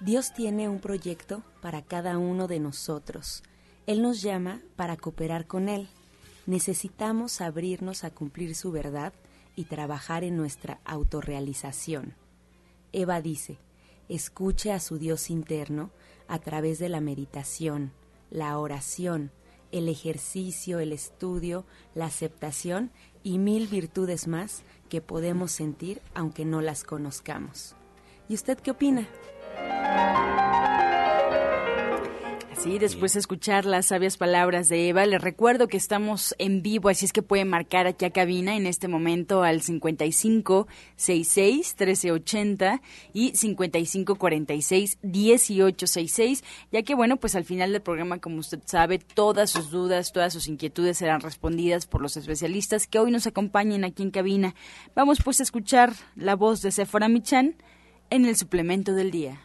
Dios tiene un proyecto para cada uno de nosotros. Él nos llama para cooperar con Él. Necesitamos abrirnos a cumplir su verdad y trabajar en nuestra autorrealización. Eva dice, escuche a su Dios interno a través de la meditación, la oración, el ejercicio, el estudio, la aceptación y mil virtudes más que podemos sentir aunque no las conozcamos. ¿Y usted qué opina? Sí, después de escuchar las sabias palabras de Eva, les recuerdo que estamos en vivo, así es que pueden marcar aquí a cabina en este momento al 55 66 1380 y 55 46 1866, ya que bueno, pues al final del programa, como usted sabe, todas sus dudas, todas sus inquietudes serán respondidas por los especialistas que hoy nos acompañan aquí en cabina. Vamos pues a escuchar la voz de Sephora Michan en el suplemento del día.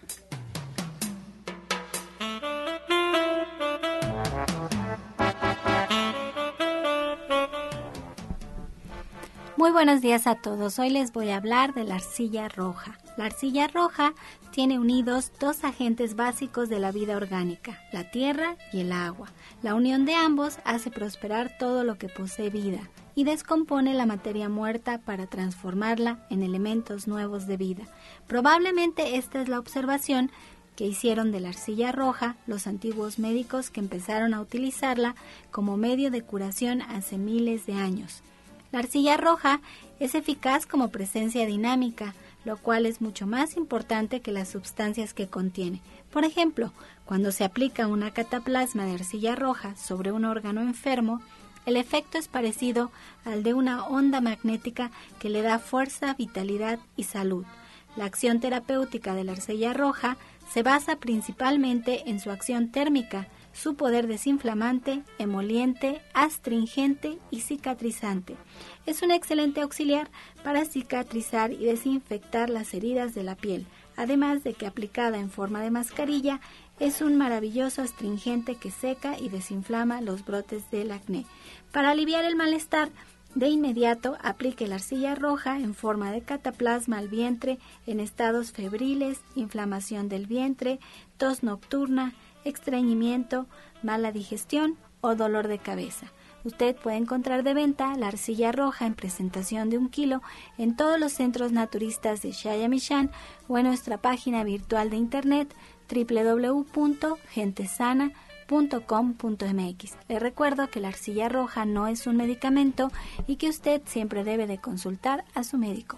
Muy buenos días a todos. Hoy les voy a hablar de la arcilla roja. La arcilla roja tiene unidos dos agentes básicos de la vida orgánica, la tierra y el agua. La unión de ambos hace prosperar todo lo que posee vida y descompone la materia muerta para transformarla en elementos nuevos de vida. Probablemente esta es la observación que hicieron de la arcilla roja los antiguos médicos que empezaron a utilizarla como medio de curación hace miles de años. La arcilla roja es eficaz como presencia dinámica, lo cual es mucho más importante que las sustancias que contiene. Por ejemplo, cuando se aplica una cataplasma de arcilla roja sobre un órgano enfermo, el efecto es parecido al de una onda magnética que le da fuerza, vitalidad y salud. La acción terapéutica de la arcilla roja se basa principalmente en su acción térmica, su poder desinflamante, emoliente, astringente y cicatrizante. Es un excelente auxiliar para cicatrizar y desinfectar las heridas de la piel, además de que aplicada en forma de mascarilla es un maravilloso astringente que seca y desinflama los brotes del acné. Para aliviar el malestar, de inmediato aplique la arcilla roja en forma de cataplasma al vientre en estados febriles, inflamación del vientre, tos nocturna, estreñimiento, mala digestión o dolor de cabeza. Usted puede encontrar de venta la arcilla roja en presentación de un kilo en todos los centros naturistas de Shayamishan o en nuestra página virtual de internet www.gentesana.com.mx. Le recuerdo que la arcilla roja no es un medicamento y que usted siempre debe de consultar a su médico.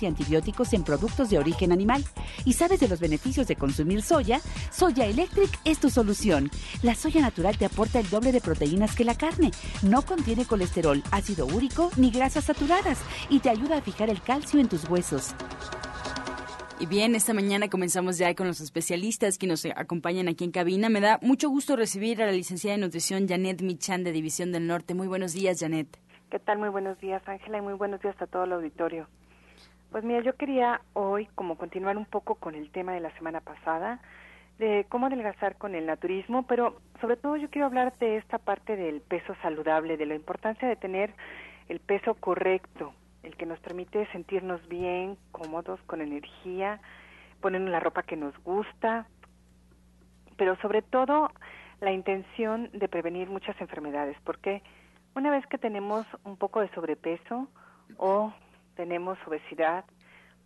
y antibióticos en productos de origen animal y sabes de los beneficios de consumir soya, Soya Electric es tu solución. La soya natural te aporta el doble de proteínas que la carne, no contiene colesterol, ácido úrico ni grasas saturadas y te ayuda a fijar el calcio en tus huesos. Y bien, esta mañana comenzamos ya con los especialistas que nos acompañan aquí en cabina. Me da mucho gusto recibir a la licenciada de nutrición Janet Michan de División del Norte. Muy buenos días, Janet. ¿Qué tal? Muy buenos días, Ángela, y muy buenos días a todo el auditorio. Pues mira, yo quería hoy como continuar un poco con el tema de la semana pasada. de cómo adelgazar con el naturismo, pero sobre todo yo quiero hablar de esta parte del peso saludable, de la importancia de tener el peso correcto, el que nos permite sentirnos bien, cómodos, con energía, ponernos la ropa que nos gusta, pero sobre todo la intención de prevenir muchas enfermedades, porque una vez que tenemos un poco de sobrepeso o tenemos obesidad,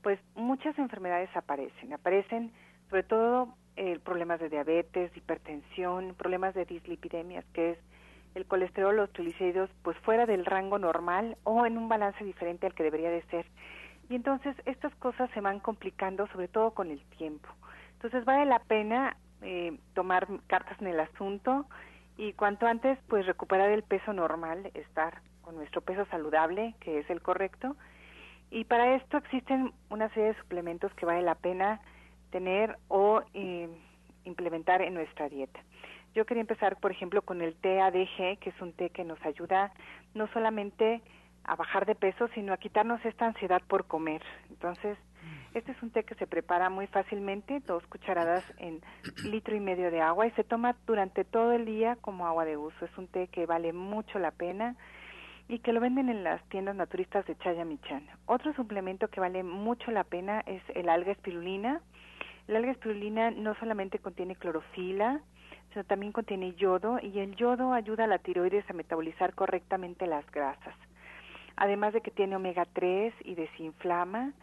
pues muchas enfermedades aparecen. Aparecen sobre todo eh, problemas de diabetes, hipertensión, problemas de dislipidemias, que es el colesterol, los triglicéridos, pues fuera del rango normal o en un balance diferente al que debería de ser. Y entonces estas cosas se van complicando, sobre todo con el tiempo. Entonces vale la pena eh, tomar cartas en el asunto y cuanto antes, pues recuperar el peso normal, estar con nuestro peso saludable, que es el correcto. Y para esto existen una serie de suplementos que vale la pena tener o eh, implementar en nuestra dieta. Yo quería empezar, por ejemplo, con el té ADG, que es un té que nos ayuda no solamente a bajar de peso, sino a quitarnos esta ansiedad por comer. Entonces, este es un té que se prepara muy fácilmente, dos cucharadas en litro y medio de agua y se toma durante todo el día como agua de uso. Es un té que vale mucho la pena y que lo venden en las tiendas naturistas de Chayamichán. Otro suplemento que vale mucho la pena es el alga espirulina. El alga espirulina no solamente contiene clorofila, sino también contiene yodo y el yodo ayuda a la tiroides a metabolizar correctamente las grasas. Además de que tiene omega 3 y desinflama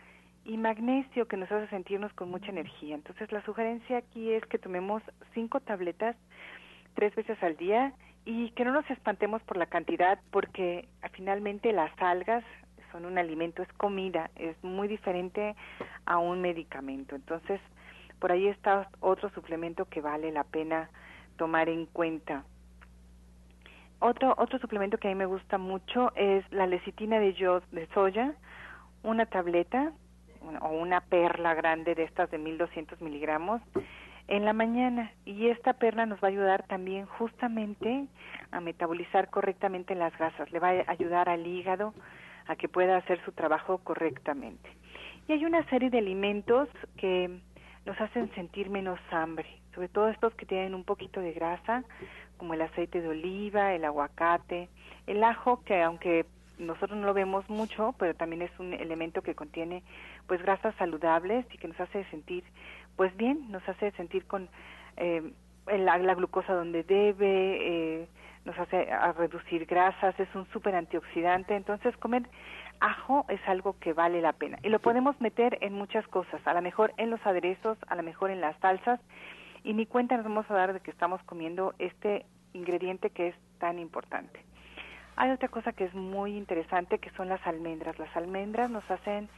y magnesio que nos hace sentirnos con mucha energía. Entonces la sugerencia aquí es que tomemos cinco tabletas tres veces al día y que no nos espantemos por la cantidad porque finalmente las algas son un alimento, es comida, es muy diferente a un medicamento. Entonces por ahí está otro suplemento que vale la pena tomar en cuenta. Otro, otro suplemento que a mí me gusta mucho es la lecitina de, de soya, una tableta o una perla grande de estas de 1200 miligramos en la mañana y esta perla nos va a ayudar también justamente a metabolizar correctamente las grasas, le va a ayudar al hígado a que pueda hacer su trabajo correctamente. Y hay una serie de alimentos que nos hacen sentir menos hambre, sobre todo estos que tienen un poquito de grasa, como el aceite de oliva, el aguacate, el ajo, que aunque nosotros no lo vemos mucho, pero también es un elemento que contiene pues grasas saludables y que nos hace sentir pues bien, nos hace sentir con eh, la, la, glucosa donde debe, eh, nos hace a reducir grasas, es un súper antioxidante, entonces comer ajo es algo que vale la pena. Y lo podemos meter en muchas cosas, a lo mejor en los aderezos, a lo mejor en las salsas, y ni cuenta nos vamos a dar de que estamos comiendo este ingrediente que es tan importante. Hay otra cosa que es muy interesante que son las almendras. Las almendras nos hacen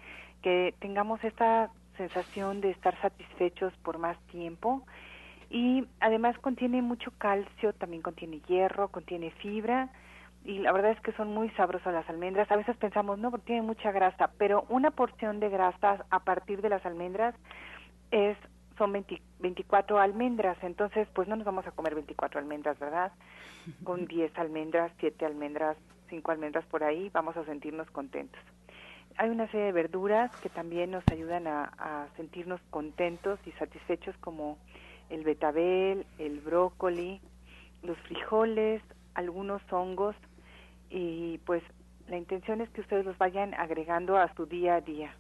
que tengamos esta sensación de estar satisfechos por más tiempo y además contiene mucho calcio, también contiene hierro, contiene fibra y la verdad es que son muy sabrosas las almendras. A veces pensamos, no, porque tiene mucha grasa, pero una porción de grasa a partir de las almendras es son 24 almendras, entonces pues no nos vamos a comer 24 almendras, ¿verdad? Con 10 almendras, 7 almendras, 5 almendras por ahí, vamos a sentirnos contentos. Hay una serie de verduras que también nos ayudan a, sentirnos contentos y satisfechos como el betabel, el brócoli, los frijoles, algunos hongos y pues la intención es que ustedes los vayan agregando a su día a día.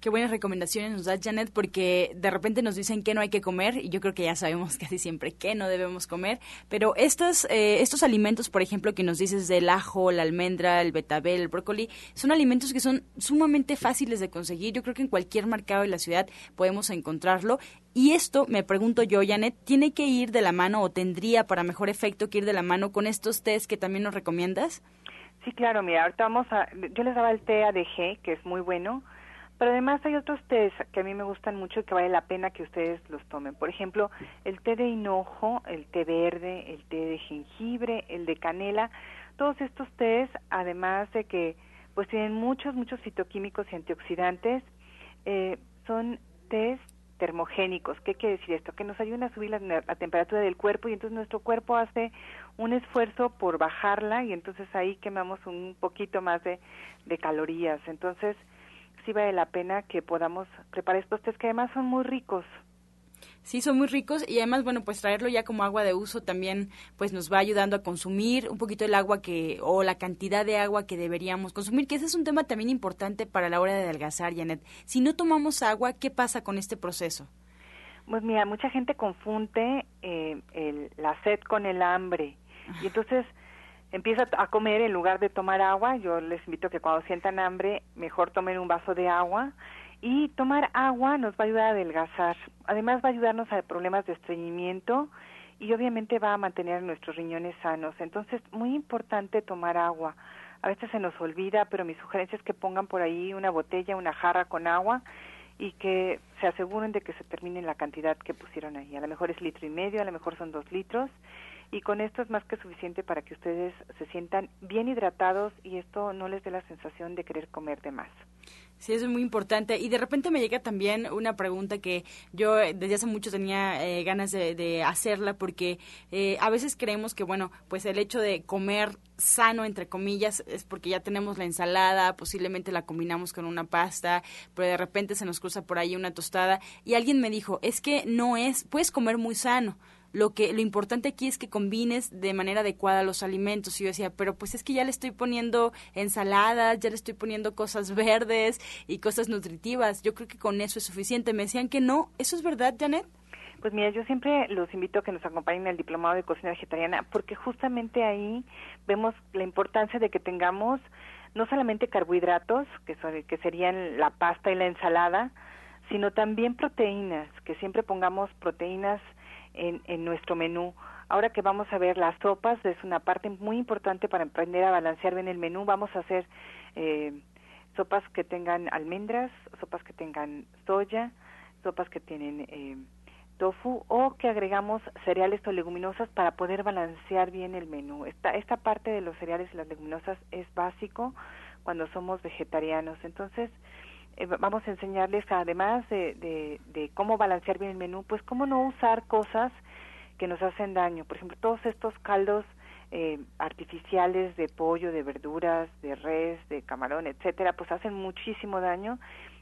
Qué buenas recomendaciones nos da Janet porque de repente nos dicen que no hay que comer y yo creo que ya sabemos casi siempre que no debemos comer, pero estos, eh, estos alimentos, por ejemplo, que nos dices del ajo, la almendra, el betabel, el brócoli, son alimentos que son sumamente fáciles de conseguir. Yo creo que en cualquier mercado de la ciudad podemos encontrarlo y esto, me pregunto yo, Janet, ¿tiene que ir de la mano o tendría para mejor efecto que ir de la mano con estos test que también nos recomiendas? Sí, claro, mira, ahorita vamos a, yo les daba el té ADG, que es muy bueno, pero además hay otros tés que a mí me gustan mucho y que vale la pena que ustedes los tomen. Por ejemplo, el té de hinojo, el té verde, el té de jengibre, el de canela. Todos estos tés, además de que pues tienen muchos, muchos fitoquímicos y antioxidantes, eh, son tés termogénicos. ¿Qué quiere decir esto? Que nos ayudan a subir la, la, temperatura del cuerpo y entonces nuestro cuerpo hace un esfuerzo por bajarla y entonces ahí quemamos un poquito más de, de calorías. Entonces, sí vale la pena que podamos preparar estos tés que además son muy ricos. Sí, son muy ricos y además, bueno, pues traerlo ya como agua de uso también pues nos va ayudando a consumir un poquito el agua que o la cantidad de agua que deberíamos consumir, que ese es un tema también importante para la hora de adelgazar, Janet. Si no tomamos agua, ¿qué pasa con este proceso? Pues mira, mucha gente confunde eh, el, la sed con el hambre y entonces empieza a comer en lugar de tomar agua. Yo les invito que cuando sientan hambre, mejor tomen un vaso de agua. Y tomar agua nos va a ayudar a adelgazar. Además va a ayudarnos a problemas de estreñimiento y obviamente va a mantener nuestros riñones sanos. Entonces, muy importante tomar agua. A veces se nos olvida, pero mi sugerencia es que pongan por ahí una botella, una jarra con agua y que se aseguren de que se termine la cantidad que pusieron ahí. A lo mejor es litro y medio, a lo mejor son dos litros y con esto es más que suficiente para que ustedes se sientan bien hidratados y esto no les dé la sensación de querer comer de más. Sí, eso es muy importante. Y de repente me llega también una pregunta que yo desde hace mucho tenía eh, ganas de, hacerla porque eh, a veces creemos que, bueno, pues el hecho de comer sano, entre comillas, es porque ya tenemos la ensalada, posiblemente la combinamos con una pasta, pero de repente se nos cruza por ahí una tostada. Y alguien me dijo, es que no es, puedes comer muy sano lo que lo importante aquí es que combines de manera adecuada los alimentos. Y yo decía pero pues es que ya le estoy poniendo ensaladas ya le estoy poniendo cosas verdes y cosas nutritivas. Yo creo que con eso es suficiente. Me decían que no. Eso es verdad Janet pues mira, yo siempre los invito a que nos acompañen al diplomado de cocina vegetariana porque justamente ahí vemos la importancia de que tengamos no solamente carbohidratos, que, son, que serían la pasta y la ensalada, sino también proteínas, que siempre pongamos proteínas en, en nuestro menú. Ahora que vamos a ver las sopas, es una parte muy importante para aprender a balancear bien el menú. Vamos a hacer eh, sopas que tengan almendras, sopas que tengan soya, sopas que tienen eh, tofu o que agregamos cereales o leguminosas para poder balancear bien el menú. Esta, esta parte de los cereales y las leguminosas es básico cuando somos vegetarianos. Entonces, eh, vamos a enseñarles, además de, de, cómo balancear bien el menú, pues cómo no usar cosas que nos hacen daño. Por ejemplo, todos estos caldos eh, artificiales de pollo, de verduras, de res, de camarón, etcétera, pues hacen muchísimo daño.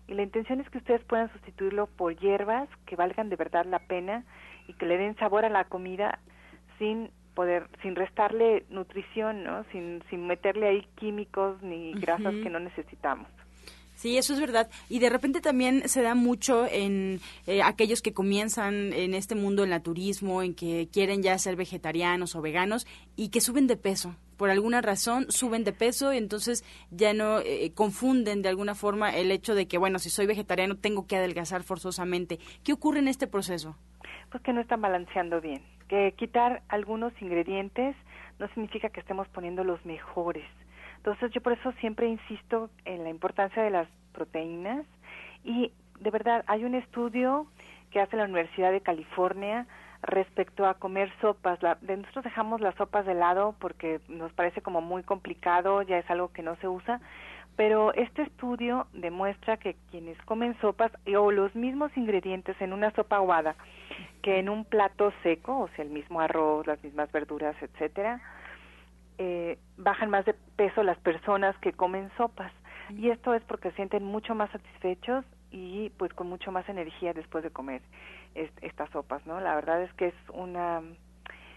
Y la intención es que ustedes puedan sustituirlo por hierbas que valgan de verdad la pena y que le den sabor a la comida sin poder, sin restarle nutrición, ¿no? Sin, sin meterle ahí químicos ni grasas que no necesitamos. Sí, eso es verdad. Y de repente también se da mucho en eh, aquellos que comienzan en este mundo del naturismo, en que quieren ya ser vegetarianos o veganos y que suben de peso. Por alguna razón suben de peso y entonces ya no eh, confunden de alguna forma el hecho de que, bueno, si soy vegetariano tengo que adelgazar forzosamente. ¿Qué ocurre en este proceso? Pues que no están balanceando bien. Que quitar algunos ingredientes no significa que estemos poniendo los mejores entonces yo por eso siempre insisto en la importancia de las proteínas y de verdad hay un estudio que hace la Universidad de California respecto a comer sopas. La, de nosotros dejamos las sopas de lado porque nos parece como muy complicado, ya es algo que no se usa, pero este estudio demuestra que quienes comen sopas o los mismos ingredientes en una sopa aguada que en un plato seco, o sea, el mismo arroz, las mismas verduras, etcétera, eh, bajan más de peso las personas que comen sopas. Y esto es porque se sienten mucho más satisfechos y pues con mucho más energía después de comer estas sopas, ¿no? La verdad es que es una,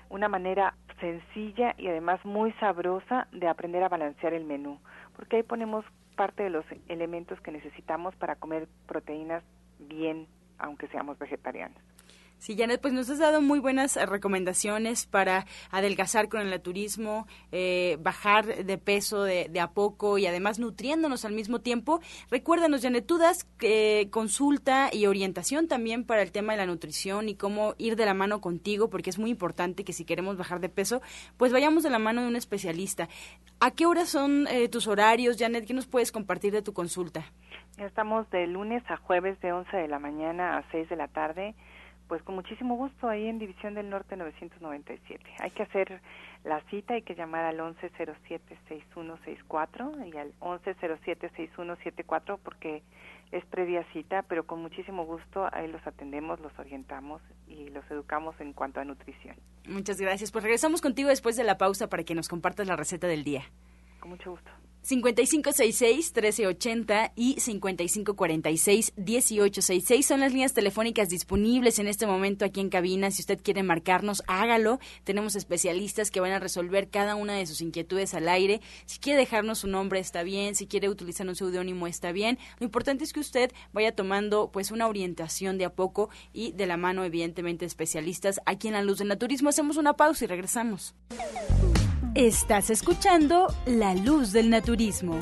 una manera sencilla y además muy sabrosa de aprender a balancear el menú, porque ahí ponemos parte de los elementos que necesitamos para comer proteínas bien, aunque seamos vegetarianos. Sí, Janet, pues nos has dado muy buenas eh, recomendaciones para adelgazar con el naturismo, eh, bajar de peso de, a poco y además nutriéndonos al mismo tiempo. Recuérdanos, Janet, tú das eh, consulta y orientación también para el tema de la nutrición y cómo ir de la mano contigo, porque es muy importante que si queremos bajar de peso, pues vayamos de la mano de un especialista. ¿A qué horas son tus horarios, Janet? ¿Qué nos puedes compartir de tu consulta? Estamos de lunes a jueves de 11 de la mañana a 6 de la tarde pues con muchísimo gusto ahí en División del Norte 997. Hay que hacer la cita, hay que llamar al 1107-6164 y al 1107-6174 porque es previa cita, pero con muchísimo gusto ahí los atendemos, los orientamos y los educamos en cuanto a nutrición. Muchas gracias. Pues regresamos contigo después de la pausa para que nos compartas la receta del día. Con mucho gusto. 5566-1380 y 5546-1866 son las líneas telefónicas disponibles en este momento aquí en cabina. Si usted quiere marcarnos, hágalo. Tenemos especialistas que van a resolver cada una de sus inquietudes al aire. Si quiere dejarnos su nombre, está bien. Si quiere utilizar un seudónimo, está bien. Lo importante es que usted vaya tomando pues una orientación de a poco y de la mano, evidentemente, especialistas. Aquí en La Luz del Naturismo hacemos una pausa y regresamos. Estás escuchando La Luz del Naturismo.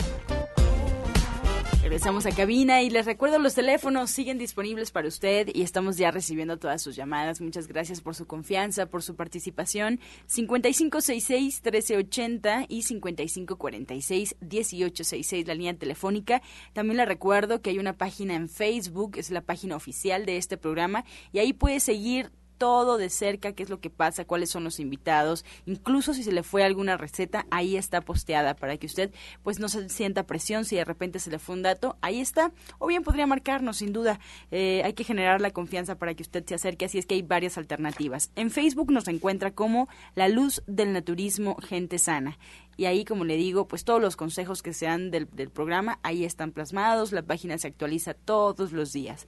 Regresamos a cabina y les recuerdo los teléfonos siguen disponibles para usted y estamos ya recibiendo todas sus llamadas. Muchas gracias por su confianza, por su participación. 5566-1380 y 5546-1866 la línea telefónica. También le recuerdo que hay una página en Facebook, es la página oficial de este programa y ahí puede seguir todo de cerca, qué es lo que pasa, cuáles son los invitados, incluso si se le fue alguna receta, ahí está posteada para que usted pues no se sienta presión si de repente se le fue un dato, ahí está, o bien podría marcarnos sin duda, eh, hay que generar la confianza para que usted se acerque, así es que hay varias alternativas. En Facebook nos encuentra como La Luz del Naturismo Gente Sana. Y ahí, como le digo, pues todos los consejos que sean del, del programa, ahí están plasmados, la página se actualiza todos los días.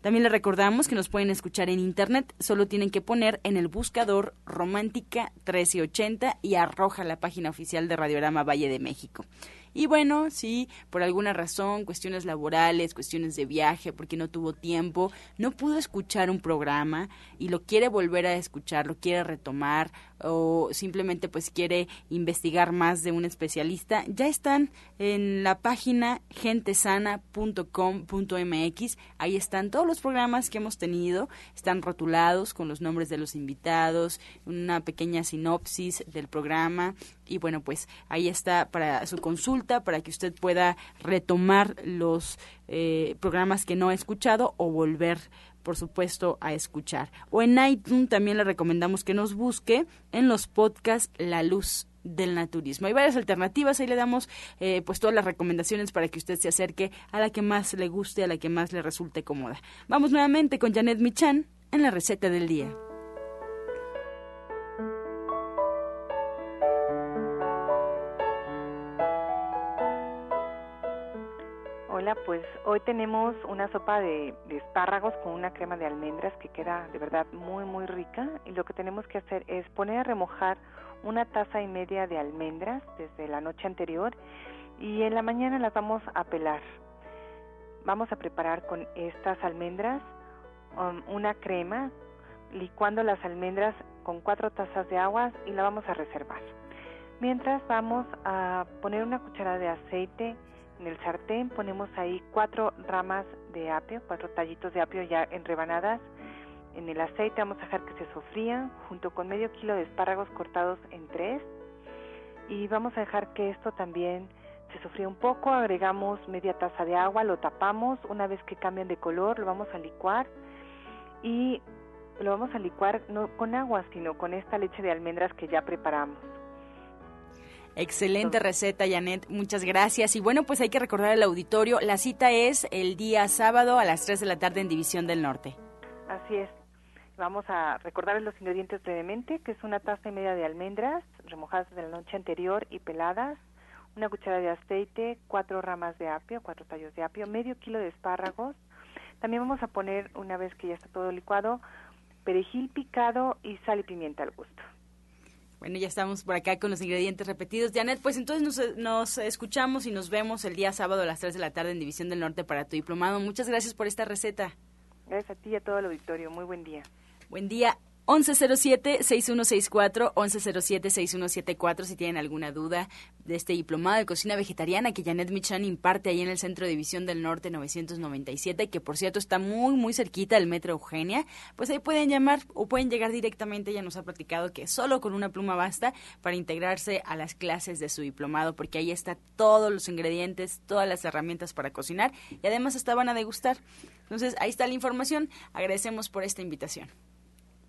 También le recordamos que nos pueden escuchar en internet, solo tienen que poner en el buscador Romántica 1380 y arroja la página oficial de Radiorama Valle de México. Y bueno, si por alguna razón, cuestiones laborales, cuestiones de viaje, porque no tuvo tiempo, no pudo escuchar un programa y lo quiere volver a escuchar, lo quiere retomar o simplemente pues quiere investigar más de un especialista, ya están en la página gentesana.com.mx. Ahí están todos los programas que hemos tenido, están rotulados con los nombres de los invitados, una pequeña sinopsis del programa y bueno, pues ahí está para su consulta, para que usted pueda retomar los eh, programas que no ha escuchado o volver por supuesto, a escuchar. O en iTunes también le recomendamos que nos busque en los podcasts La Luz del naturismo. Hay varias alternativas, ahí le damos eh, pues todas las recomendaciones para que usted se acerque a la que más le guste, a la que más le resulte cómoda. Vamos nuevamente con Janet Michan en la receta del día. Pues hoy tenemos una sopa de, espárragos con una crema de almendras que queda de verdad muy muy rica y lo que tenemos que hacer es poner a remojar una taza y media de almendras desde la noche anterior y en la mañana las vamos a pelar. Vamos a preparar con estas almendras um, una crema licuando las almendras con cuatro tazas de agua y la vamos a reservar. Mientras vamos a poner una cucharada de aceite en el sartén ponemos ahí cuatro ramas de apio, cuatro tallitos de apio ya en rebanadas. En el aceite vamos a dejar que se sofrían junto con medio kilo de espárragos cortados en tres. Y vamos a dejar que esto también se sofría un poco. Agregamos media taza de agua, lo tapamos. Una vez que cambian de color, lo vamos a licuar. Y lo vamos a licuar no con agua, sino con esta leche de almendras que ya preparamos. Excelente receta, Janet. Muchas gracias. Y bueno, pues hay que recordar al auditorio, la cita es el día sábado a las 3 de la tarde en División del Norte. Así es. Vamos a recordar los ingredientes brevemente, que es una taza y media de almendras remojadas de la noche anterior y peladas, una cuchara de aceite, cuatro ramas de apio, cuatro tallos de apio, medio kilo de espárragos. También vamos a poner, una vez que ya está todo licuado, perejil picado y sal y pimienta al gusto. Bueno, ya estamos por acá con los ingredientes repetidos. Janet, pues entonces nos, nos, escuchamos y nos vemos el día sábado a las 3 de la tarde en División del Norte para tu diplomado. Muchas gracias por esta receta. Gracias a ti y a todo el auditorio. Muy buen día. Buen día. 1107-6164, 1107-6174 si tienen alguna duda de este diplomado de cocina vegetariana que Janet Michan imparte ahí en el Centro de División del Norte 997, que por cierto está muy, muy cerquita del Metro Eugenia, pues ahí pueden llamar o pueden llegar directamente, ella nos ha platicado que solo con una pluma basta para integrarse a las clases de su diplomado, porque ahí está todos los ingredientes, todas las herramientas para cocinar y además hasta van a degustar. Entonces ahí está la información, agradecemos por esta invitación.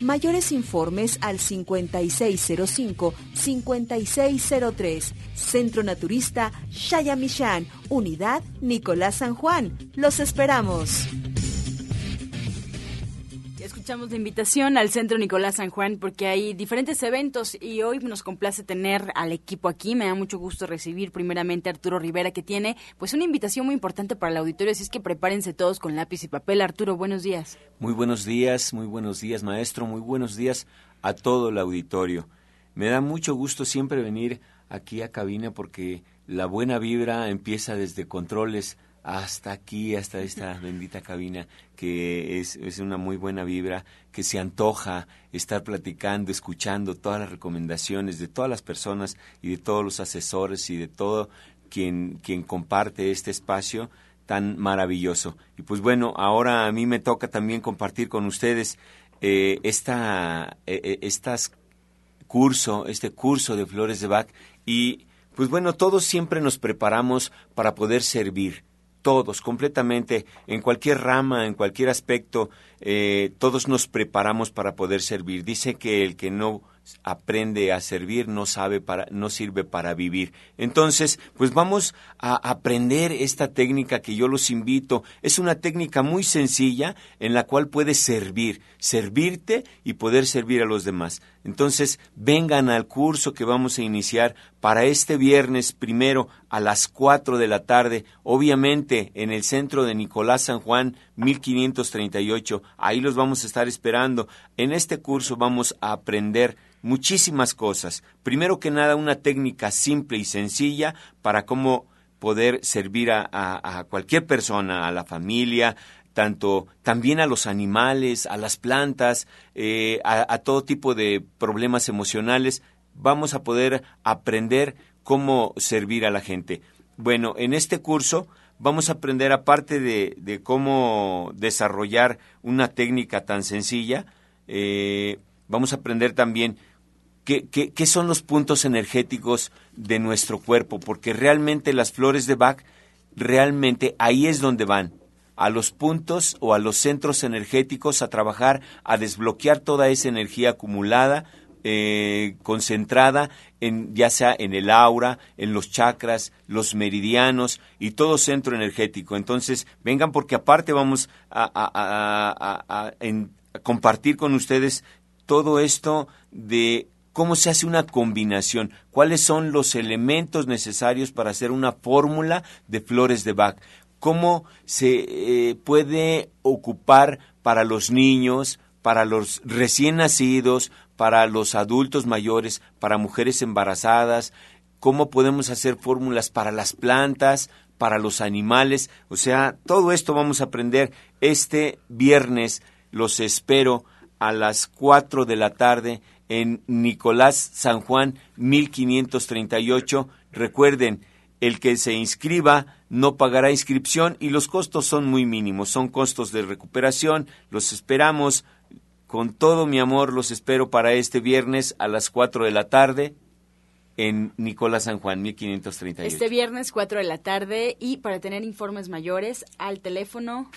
Mayores informes al 5605-5603. Centro Naturista Shayamishan, Unidad Nicolás San Juan. Los esperamos escuchamos la invitación al Centro Nicolás San Juan porque hay diferentes eventos y hoy nos complace tener al equipo aquí. Me da mucho gusto recibir primeramente a Arturo Rivera que tiene pues una invitación muy importante para el auditorio, así es que prepárense todos con lápiz y papel. Arturo, buenos días. Muy buenos días, muy buenos días maestro, muy buenos días a todo el auditorio. Me da mucho gusto siempre venir aquí a cabina porque la buena vibra empieza desde controles hasta aquí, hasta esta bendita cabina, que es, es, una muy buena vibra, que se antoja estar platicando, escuchando todas las recomendaciones de todas las personas y de todos los asesores y de todo quien, quien comparte este espacio tan maravilloso. Y pues bueno, ahora a mí me toca también compartir con ustedes eh, esta, eh, eh, estas curso, este curso de Flores de Bach y pues bueno, todos siempre nos preparamos para poder servir todos, completamente, en cualquier rama, en cualquier aspecto, eh, todos nos preparamos para poder servir. Dice que el que no aprende a servir no sabe para no sirve para vivir. Entonces, pues vamos a aprender esta técnica que yo los invito. Es una técnica muy sencilla en la cual puedes servir, servirte y poder servir a los demás. Entonces, vengan al curso que vamos a iniciar para este viernes primero a las 4 de la tarde, obviamente en el centro de Nicolás San Juan, 1538. Ahí los vamos a estar esperando. En este curso vamos a aprender muchísimas cosas. Primero que nada, una técnica simple y sencilla para cómo poder servir a, cualquier persona, a la familia, tanto también a los animales, a las plantas, eh, a, todo tipo de problemas emocionales. Vamos a poder aprender cómo servir a la gente. Bueno, en este curso vamos a aprender, aparte de, cómo desarrollar una técnica tan sencilla, eh, vamos a aprender también ¿Qué, son los puntos energéticos de nuestro cuerpo? Porque realmente las flores de Bach, realmente ahí es donde van, a los puntos o a los centros energéticos a trabajar, a desbloquear toda esa energía acumulada, eh, concentrada en ya sea en el aura, en los chakras, los meridianos y todo centro energético. Entonces, vengan porque aparte vamos a, a compartir con ustedes todo esto de cómo se hace una combinación, cuáles son los elementos necesarios para hacer una fórmula de flores de Bach, cómo se eh, puede ocupar para los niños, para los recién nacidos, para los adultos mayores, para mujeres embarazadas, cómo podemos hacer fórmulas para las plantas, para los animales, o sea, todo esto vamos a aprender este viernes, los espero a las 4 de la tarde en Nicolás San Juan 1538. Recuerden, el que se inscriba no pagará inscripción y los costos son muy mínimos, son costos de recuperación. Los esperamos con todo mi amor, los espero para este viernes a las 4 de la tarde en Nicolás San Juan 1538. Este viernes 4 de la tarde y para tener informes mayores al teléfono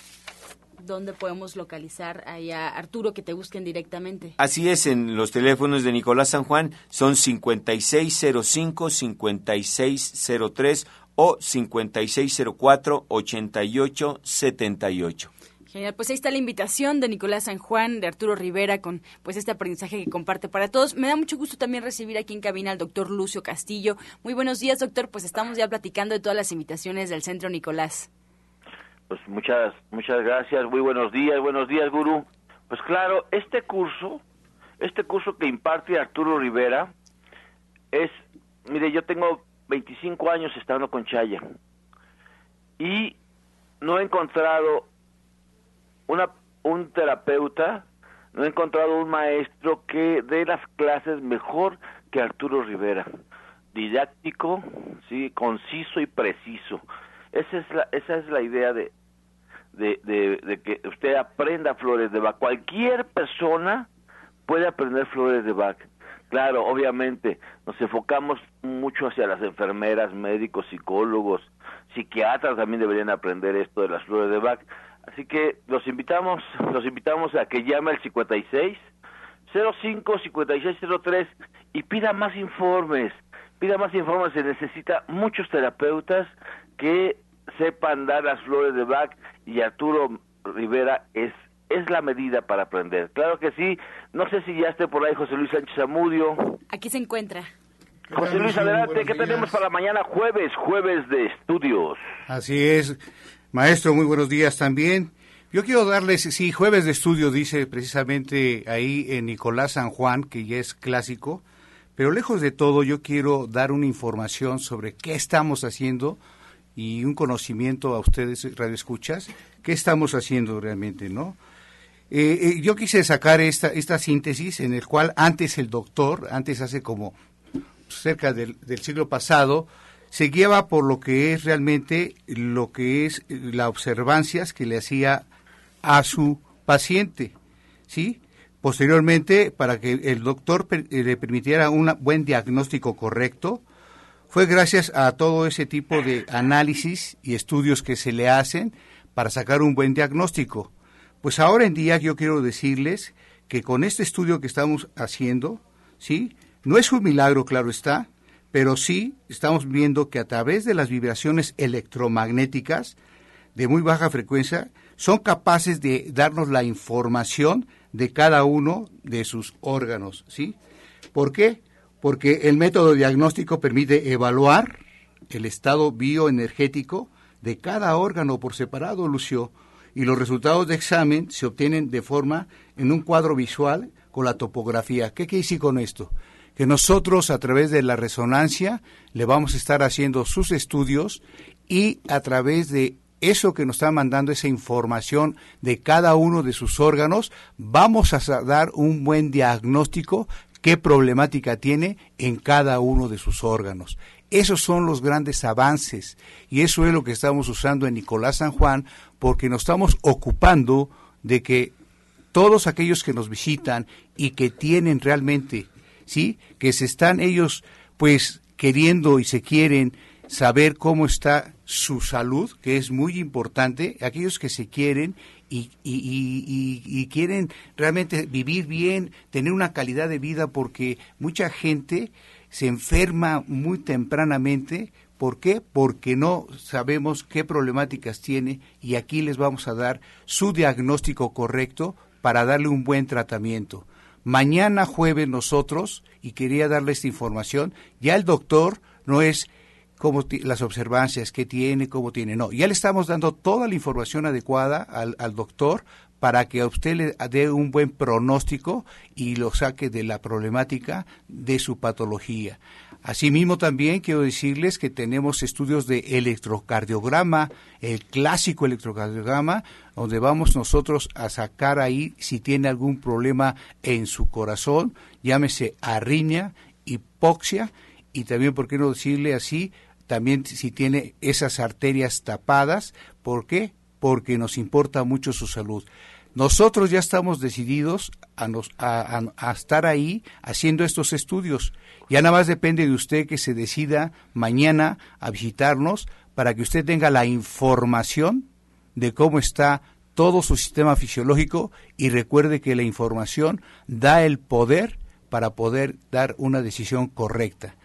dónde podemos localizar ahí a Arturo, que te busquen directamente. Así es, en los teléfonos de Nicolás San Juan son 5605-5603 o 5604-8878. Genial, pues ahí está la invitación de Nicolás San Juan, de Arturo Rivera, con pues este aprendizaje que comparte para todos. Me da mucho gusto también recibir aquí en cabina al doctor Lucio Castillo. Muy buenos días, doctor. Pues estamos ya platicando de todas las invitaciones del Centro Nicolás. Pues muchas, muchas gracias, muy buenos días, buenos días, gurú. Pues claro, este curso, este curso que imparte Arturo Rivera, es, mire, yo tengo 25 años estando con Chaya y no he encontrado una, un terapeuta, no he encontrado un maestro que dé las clases mejor que Arturo Rivera. Didáctico, sí, conciso y preciso. Esa es la, esa es la idea de, de, de, que usted aprenda flores de Bach. Cualquier persona puede aprender flores de Bach. Claro, obviamente, nos enfocamos mucho hacia las enfermeras, médicos, psicólogos, psiquiatras también deberían aprender esto de las flores de Bach, Así que los invitamos, los invitamos a que llame al 56 05 5603 y pida más informes. Pida más informes, se necesita muchos terapeutas que sepan dar las flores de Bach y Arturo Rivera es es la medida para aprender. Claro que sí. No sé si ya esté por ahí José Luis Sánchez Amudio. Aquí se encuentra. José Luis, adelante. ¿Qué tenemos para mañana jueves? Jueves de estudios. Así es. Maestro, muy buenos días también. Yo quiero darles, sí, jueves de estudio dice precisamente ahí en Nicolás San Juan, que ya es clásico, pero lejos de todo yo quiero dar una información sobre qué estamos haciendo y un conocimiento a ustedes, Radio Escuchas, qué estamos haciendo realmente, ¿no? Eh, eh, yo quise sacar esta, esta síntesis en el cual antes el doctor, antes hace como cerca del, del siglo pasado, se guiaba por lo que es realmente lo que es las observancias que le hacía a su paciente, ¿sí? Posteriormente, para que el doctor eh, le permitiera un buen diagnóstico correcto, fue gracias a todo ese tipo de análisis y estudios que se le hacen para sacar un buen diagnóstico. Pues ahora en día yo quiero decirles que con este estudio que estamos haciendo, ¿sí? No es un milagro, claro está, pero sí estamos viendo que a través de las vibraciones electromagnéticas de muy baja frecuencia son capaces de darnos la información de cada uno de sus órganos, ¿sí? ¿Por qué? Porque el método diagnóstico permite evaluar el estado bioenergético de cada órgano por separado, Lucio, y los resultados de examen se obtienen de forma en un cuadro visual con la topografía. ¿Qué decir con esto? que nosotros a través de la resonancia le vamos a estar haciendo sus estudios y a través de eso que nos está mandando esa información de cada uno de sus órganos, vamos a dar un buen diagnóstico qué problemática tiene en cada uno de sus órganos. Esos son los grandes avances y eso es lo que estamos usando en Nicolás San Juan porque nos estamos ocupando de que todos aquellos que nos visitan y que tienen realmente ¿sí? Que se están ellos, pues, queriendo y se quieren saber cómo está su salud, que es muy importante, aquellos que se quieren y, y, quieren realmente vivir bien, tener una calidad de vida, porque mucha gente se enferma muy tempranamente. ¿Por qué? Porque no sabemos qué problemáticas tiene y aquí les vamos a dar su diagnóstico correcto para darle un buen tratamiento. Mañana jueves nosotros, y quería darle esta información, ya el doctor no es como las observancias que tiene, cómo tiene, no, ya le estamos dando toda la información adecuada al, al doctor para que a usted le dé un buen pronóstico y lo saque de la problemática de su patología. Asimismo, también quiero decirles que tenemos estudios de electrocardiograma, el clásico electrocardiograma, donde vamos nosotros a sacar ahí si tiene algún problema en su corazón, llámese arritmia, hipoxia, y también, ¿por qué no decirle así? También si tiene esas arterias tapadas, ¿por qué? Porque nos importa mucho su salud. Nosotros ya estamos decididos a, a, estar ahí haciendo estos estudios. Ya nada más depende de usted que se decida mañana a visitarnos para que usted tenga la información de cómo está todo su sistema fisiológico y recuerde que la información da el poder para poder dar una decisión correcta.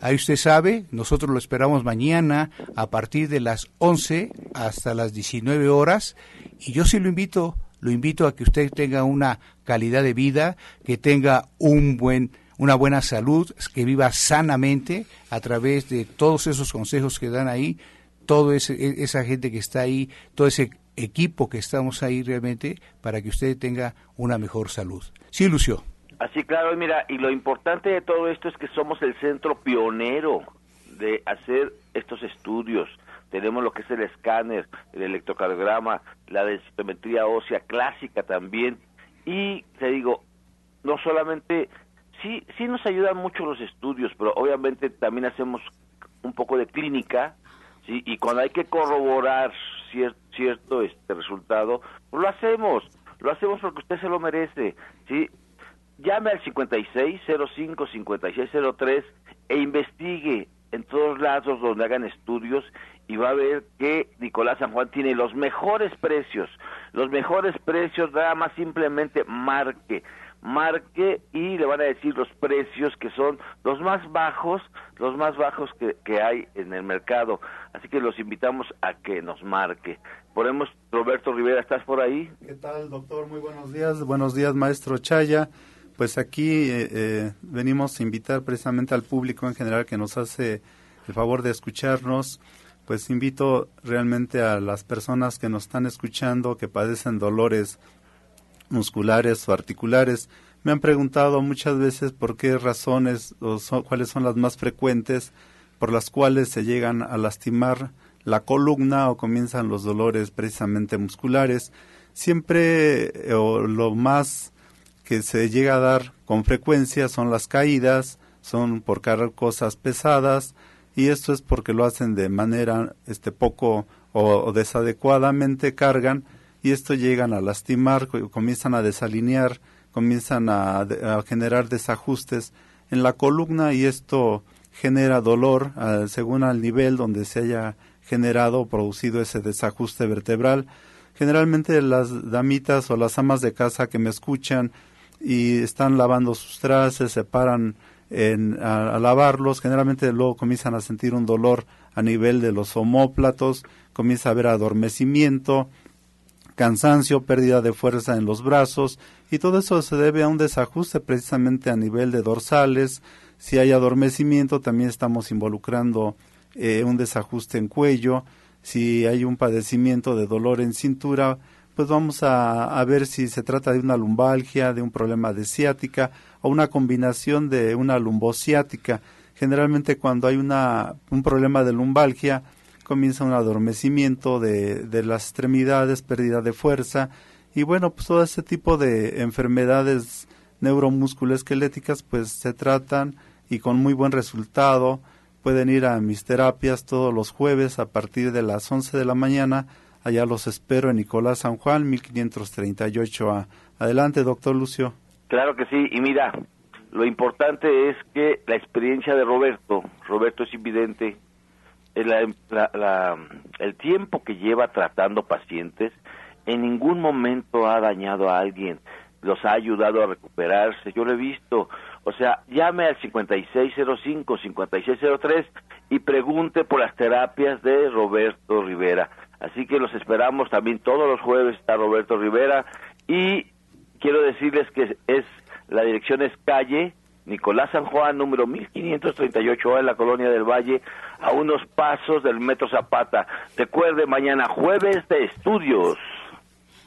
Ahí usted sabe, nosotros lo esperamos mañana a partir de las 11 hasta las 19 horas y yo sí lo invito, lo invito a que usted tenga una calidad de vida, que tenga un buen una buena salud, que viva sanamente a través de todos esos consejos que dan ahí, toda e, esa gente que está ahí, todo ese equipo que estamos ahí realmente para que usted tenga una mejor salud. Sí, Lucio. Así, claro, mira, y lo importante de todo esto es que somos el centro pionero de hacer estos estudios. Tenemos lo que es el escáner, el electrocardiograma, la densitometría ósea clásica también. Y te digo, no solamente, sí, sí nos ayudan mucho los estudios, pero obviamente también hacemos un poco de clínica, ¿sí? Y cuando hay que corroborar cierto este resultado, pues lo hacemos, lo hacemos porque usted se lo merece, ¿sí? Llame al 5605-5603 e investigue en todos lados donde hagan estudios y va a ver que Nicolás San Juan tiene los mejores precios, los mejores precios, nada más simplemente marque, marque y le van a decir los precios que son los más bajos, los más bajos que, que hay en el mercado. Así que los invitamos a que nos marque. Ponemos, Roberto Rivera, ¿estás por ahí? ¿Qué tal, doctor? Muy buenos días. Buenos días, maestro Chaya pues aquí eh, eh, venimos a invitar precisamente al público en general que nos hace el favor de escucharnos. Pues invito realmente a las personas que nos están escuchando que padecen dolores musculares o articulares. Me han preguntado muchas veces por qué razones o cuáles son las más frecuentes por las cuales se llegan a lastimar la columna o comienzan los dolores precisamente musculares. Siempre eh, o lo más que se llega a dar con frecuencia son las caídas, son por cargar cosas pesadas y esto es porque lo hacen de manera este poco o, desadecuadamente cargan y esto llegan a lastimar, comienzan a desalinear, comienzan a, generar desajustes en la columna y esto genera dolor según al nivel donde se haya generado o producido ese desajuste vertebral. Generalmente las damitas o las amas de casa que me escuchan y están lavando sus trastes, se paran en, a, lavarlos, generalmente luego comienzan a sentir un dolor a nivel de los homóplatos, comienza a haber adormecimiento, cansancio, pérdida de fuerza en los brazos y todo eso se debe a un desajuste precisamente a nivel de dorsales. Si hay adormecimiento también estamos involucrando eh, un desajuste en cuello. Si hay un padecimiento de dolor en cintura, pues vamos a, ver si se trata de una lumbalgia, de un problema de ciática o una combinación de una lumbociática. Generalmente cuando hay una, un problema de lumbalgia comienza un adormecimiento de, de las extremidades, pérdida de fuerza y bueno, pues todo ese tipo de enfermedades neuromusculoesqueléticas pues se tratan y con muy buen resultado. Pueden ir a mis terapias todos los jueves a partir de las 11 de la mañana Allá los espero en Nicolás San Juan, 1538A. Adelante, doctor Lucio. Claro que sí, y mira, lo importante es que la experiencia de Roberto, Roberto es invidente, el tiempo que lleva tratando pacientes, en ningún momento ha dañado a alguien, los ha ayudado a recuperarse, yo lo he visto, o sea, llame al 5605, 5603 y pregunte por las terapias de Roberto Rivera. Así que los esperamos también todos los jueves está Roberto Rivera y quiero decirles que es la dirección es calle Nicolás San Juan número 1538 en la colonia del Valle a unos pasos del Metro Zapata. Recuerde mañana jueves de estudios.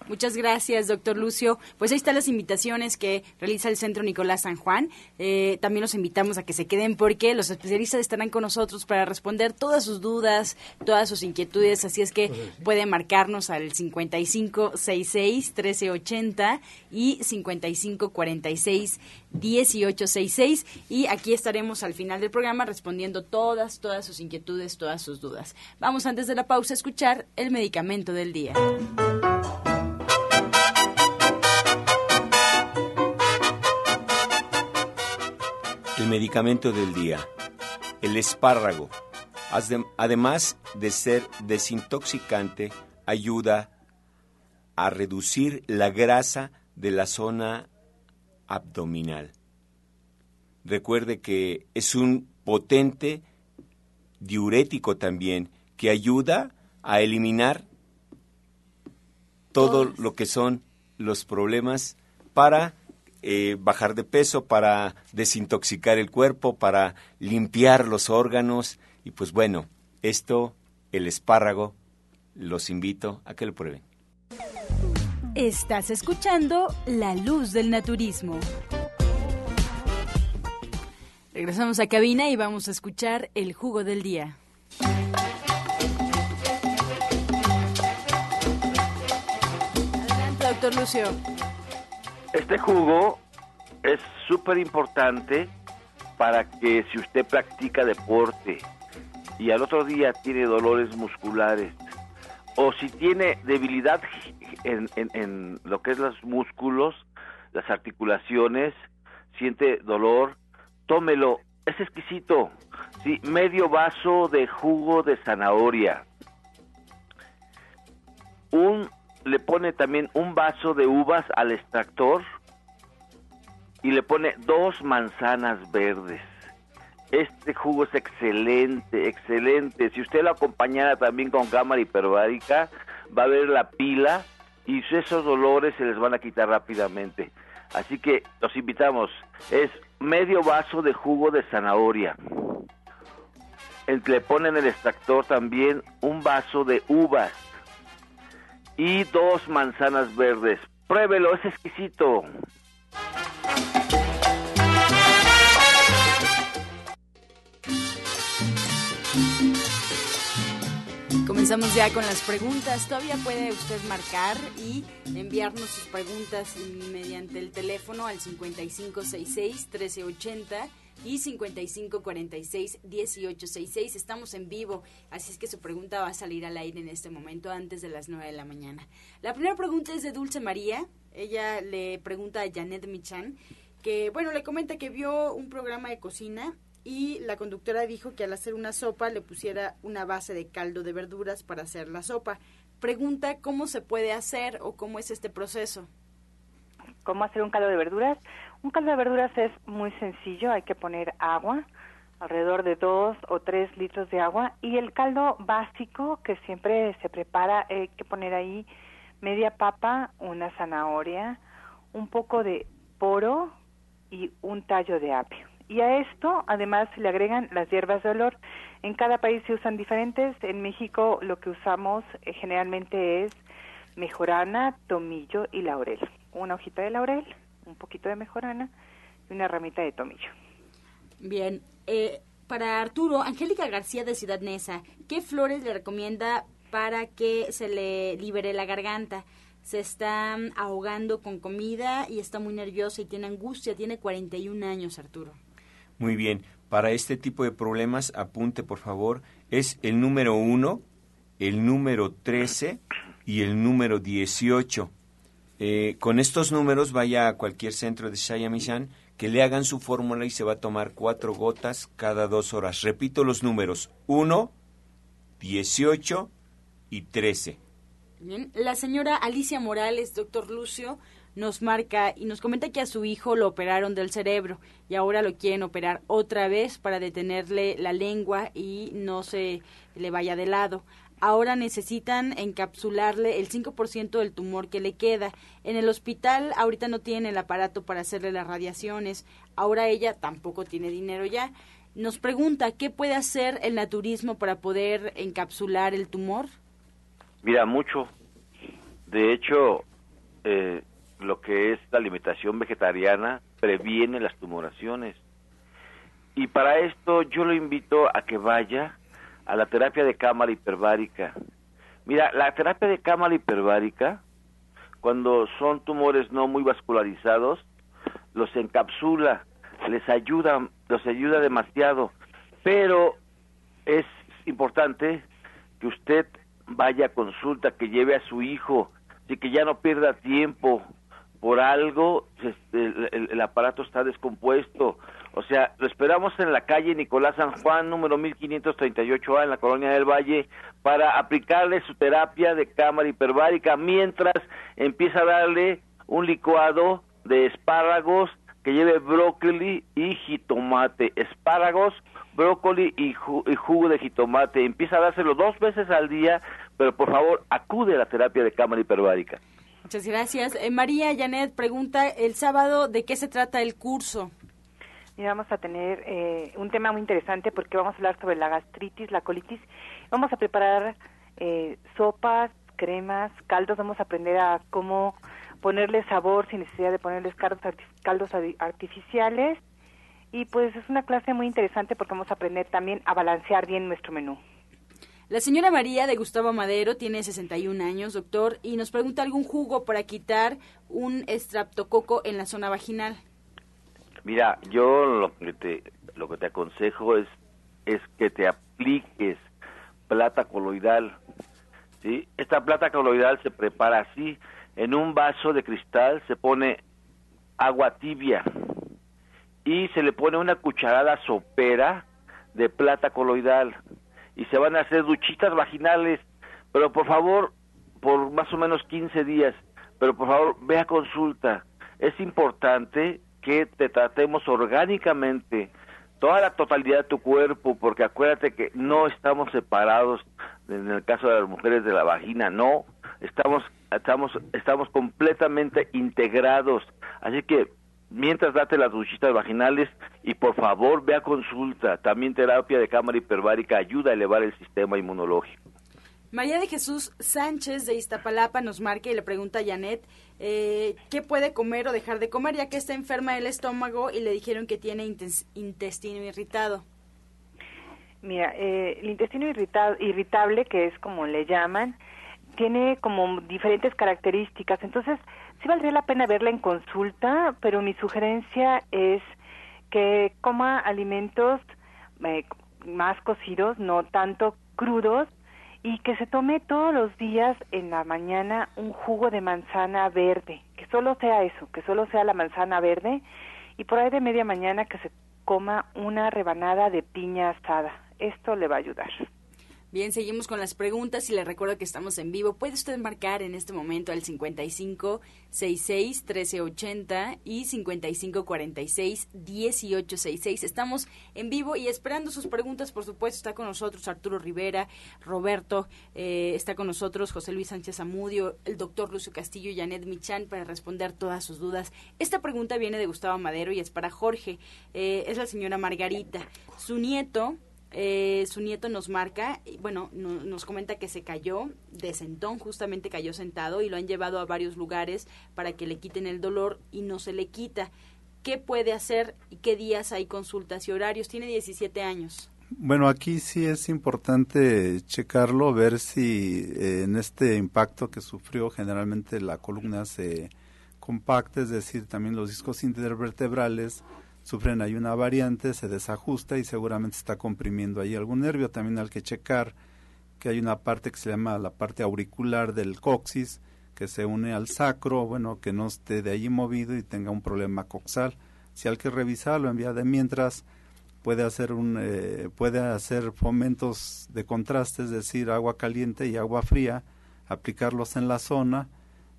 Muchas gracias, doctor Lucio. Pues ahí están las invitaciones que realiza el Centro Nicolás San Juan. Eh, también los invitamos a que se queden porque los especialistas estarán con nosotros para responder todas sus dudas, todas sus inquietudes. Así es que pueden marcarnos al 5566-1380 y 5546-1866. Y aquí estaremos al final del programa respondiendo todas, todas sus inquietudes, todas sus dudas. Vamos antes de la pausa a escuchar el medicamento del día. Medicamento del día. El espárrago. Además de ser desintoxicante, ayuda a reducir la grasa de la zona abdominal. Recuerde que es un potente diurético también que ayuda a eliminar todo lo que son los problemas para eh, bajar de peso, para desintoxicar el cuerpo, para limpiar los órganos. Y pues bueno, esto, el espárrago, los invito a que lo prueben. Estás escuchando La Luz del Naturismo. Regresamos a cabina y vamos a escuchar el jugo del día. Adelante, doctor Lucio. Este jugo es súper importante para que si usted practica deporte y al otro día tiene dolores musculares o si tiene debilidad en, en lo que es los músculos, las articulaciones, siente dolor, tómelo, es exquisito. Sí, medio vaso de jugo de zanahoria. Un le pone también un vaso de uvas al extractor y le pone dos manzanas verdes. Este jugo es excelente, excelente. Si usted lo acompañara también con cámara hiperbárica, va a ver la pila y esos dolores se les van a quitar rápidamente. Así que los invitamos. Es medio vaso de jugo de zanahoria. Le ponen el extractor también un vaso de uvas y dos manzanas verdes. Pruébelo, es exquisito. Comenzamos ya con las preguntas. Todavía puede usted marcar y enviarnos sus preguntas mediante el teléfono al 5566-1380 y 5546-1866. Estamos en vivo, así es que su pregunta va a salir al aire en este momento antes de las 9 de la mañana. La primera pregunta es de Dulce María. Ella le pregunta a Janet Michan que, bueno, le comenta que vio un programa de cocina y la conductora dijo que al hacer una sopa le pusiera una base de caldo de verduras para hacer la sopa. Pregunta cómo se puede hacer o cómo es este proceso. ¿Cómo hacer un caldo de verduras? Un caldo de verduras es muy sencillo, hay que poner agua, alrededor de dos o tres litros de agua y el caldo básico que siempre se prepara hay que poner ahí media papa, una zanahoria, un poco de poro y un tallo de apio. Y a esto además le agregan las hierbas de olor. En cada país se usan diferentes. En México lo que usamos eh, generalmente es mejorana, tomillo y laurel. Una hojita de laurel, un poquito de mejorana y una ramita de tomillo. Bien, eh, para Arturo, Angélica García de Ciudad Neza, ¿qué flores le recomienda para que se le libere la garganta? Se está ahogando con comida y está muy nerviosa y tiene angustia. Tiene 41 años, Arturo. Muy bien, para este tipo de problemas, apunte por favor, es el número 1, el número 13 y el número 18. Eh, con estos números vaya a cualquier centro de Shayamishan que le hagan su fórmula y se va a tomar cuatro gotas cada dos horas. Repito los números, 1, 18 y 13. Bien, la señora Alicia Morales, doctor Lucio, nos marca y nos comenta que a su hijo lo operaron del cerebro y ahora lo quieren operar otra vez para detenerle la lengua y no se le vaya de lado. Ahora necesitan encapsularle el 5% del tumor que le queda. En el hospital ahorita no tienen el aparato para hacerle las radiaciones. Ahora ella tampoco tiene dinero ya. Nos pregunta, ¿qué puede hacer el naturismo para poder encapsular el tumor? Mira, mucho. De hecho, eh, lo que es la alimentación vegetariana previene las tumoraciones. Y para esto yo lo invito a que vaya a la terapia de cámara hiperbárica. Mira, la terapia de cámara hiperbárica, cuando son tumores no muy vascularizados, los encapsula, les ayuda, los ayuda demasiado. Pero es importante que usted vaya a consulta, que lleve a su hijo, y que ya no pierda tiempo por algo el, aparato está descompuesto. O sea, lo esperamos en la calle Nicolás San Juan, número 1538A, en la colonia del Valle, para aplicarle su terapia de cámara hiperbárica, mientras empieza a darle un licuado de espárragos que lleve brócoli y jitomate. Espárragos, brócoli y, y, jugo de jitomate. Empieza a dárselo dos veces al día, pero por favor acude a la terapia de cámara hiperbárica. Muchas gracias. Eh, María Janet pregunta, el sábado, ¿de qué se trata el curso? Y vamos a tener eh, un tema muy interesante porque vamos a hablar sobre la gastritis, la colitis. Vamos a preparar eh, sopas, cremas, caldos. Vamos a aprender a cómo ponerle sabor sin necesidad de ponerles caldos, caldos artificiales. Y pues es una clase muy interesante porque vamos a aprender también a balancear bien nuestro menú. La señora María de Gustavo Madero tiene 61 años, doctor, y nos pregunta algún jugo para quitar un estraptococo en la zona vaginal. Mira, yo lo que te, lo que te aconsejo es, es que te apliques plata coloidal. ¿sí? Esta plata coloidal se prepara así, en un vaso de cristal se pone agua tibia y se le pone una cucharada sopera de plata coloidal y se van a hacer duchitas vaginales, pero por favor, por más o menos 15 días, pero por favor, ve a consulta. Es importante que te tratemos orgánicamente toda la totalidad de tu cuerpo, porque acuérdate que no estamos separados en el caso de las mujeres de la vagina, no, estamos estamos estamos completamente integrados. Así que mientras date las duchitas vaginales y por favor ve a consulta. También terapia de cámara hiperbárica ayuda a elevar el sistema inmunológico. María de Jesús Sánchez de Iztapalapa nos marca y le pregunta a Janet eh, qué puede comer o dejar de comer ya que está enferma del estómago y le dijeron que tiene intestino irritado. Mira, eh, el intestino irritable, que es como le llaman, tiene como diferentes características. Entonces, sí valdría la pena verla en consulta, pero mi sugerencia es que coma alimentos eh, más cocidos, no tanto crudos, y que se tome todos los días en la mañana un jugo de manzana verde, que solo sea eso, que solo sea la manzana verde, y por ahí de media mañana que se coma una rebanada de piña asada. Esto le va a ayudar. Bien, seguimos con las preguntas y le recuerdo que estamos en vivo. Puede usted marcar en este momento al 55 66 1380 y 55 46 1866. Estamos en vivo y esperando sus preguntas. Por supuesto, está con nosotros Arturo Rivera, Roberto, eh, está con nosotros José Luis Sánchez Amudio, el doctor Lucio Castillo y Janet Michan para responder todas sus dudas. Esta pregunta viene de Gustavo Madero y es para Jorge. Eh, es la señora Margarita. Su nieto eh, su nieto nos marca, bueno, nos comenta que se cayó de sentón, justamente cayó sentado y lo han llevado a varios lugares para que le quiten el dolor y no se le quita. ¿Qué puede hacer y qué días hay consultas y horarios? Tiene 17 años. Bueno, aquí sí es importante checarlo, ver si eh, en este impacto que sufrió generalmente la columna se compacta, es decir, también los discos intervertebrales sufren ahí una variante, se desajusta y seguramente está comprimiendo ahí algún nervio. También hay que checar que hay una parte que se llama la parte auricular del coxis que se une al sacro, bueno, que no esté de allí movido y tenga un problema coxal. Si hay que revisarlo en vía de mientras, puede hacer un eh, puede hacer fomentos de contraste, es decir, agua caliente y agua fría, aplicarlos en la zona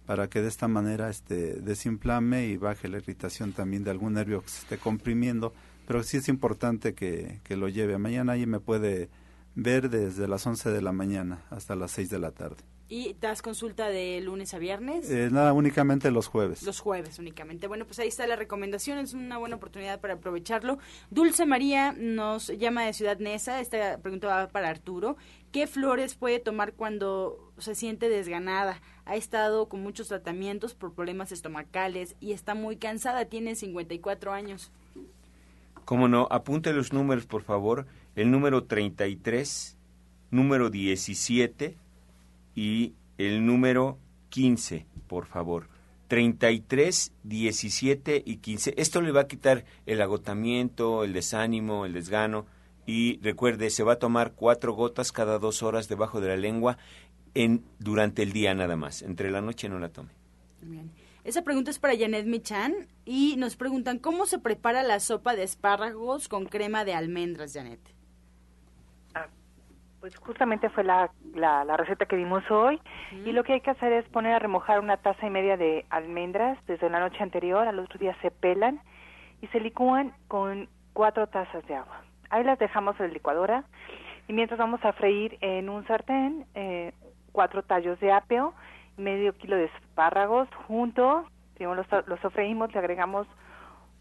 para que de esta manera este, desinflame y baje la irritación también de algún nervio que se esté comprimiendo. Pero sí es importante que, que lo lleve. Mañana ahí me puede ver desde las 11 de la mañana hasta las 6 de la tarde. ¿Y das consulta de lunes a viernes? Eh, nada, únicamente los jueves. Los jueves únicamente. Bueno, pues ahí está la recomendación, es una buena oportunidad para aprovecharlo. Dulce María nos llama de Ciudad Neza, esta pregunta va para Arturo. ¿Qué flores puede tomar cuando se siente desganada? Ha estado con muchos tratamientos por problemas estomacales y está muy cansada, tiene 54 años. Cómo no, apunte los números, por favor. El número 33, número 17 y el número 15, por favor. 33, 17 y 15. Esto le va a quitar el agotamiento, el desánimo, el desgano. Y recuerde, se va a tomar cuatro gotas cada dos horas debajo de la lengua en, durante el día nada más. Entre la noche no la tome. Bien. Esa pregunta es para Janet Michan y nos preguntan cómo se prepara la sopa de espárragos con crema de almendras, Janet. Ah, pues justamente fue la, la, receta que dimos hoy y lo que hay que hacer es poner a remojar una taza y media de almendras desde la noche anterior, al otro día se pelan y se licúan con cuatro tazas de agua. Ahí las dejamos en la licuadora y mientras vamos a freír en un sartén eh, cuatro tallos de apio medio kilo de espárragos juntos, los, los sofreímos, le agregamos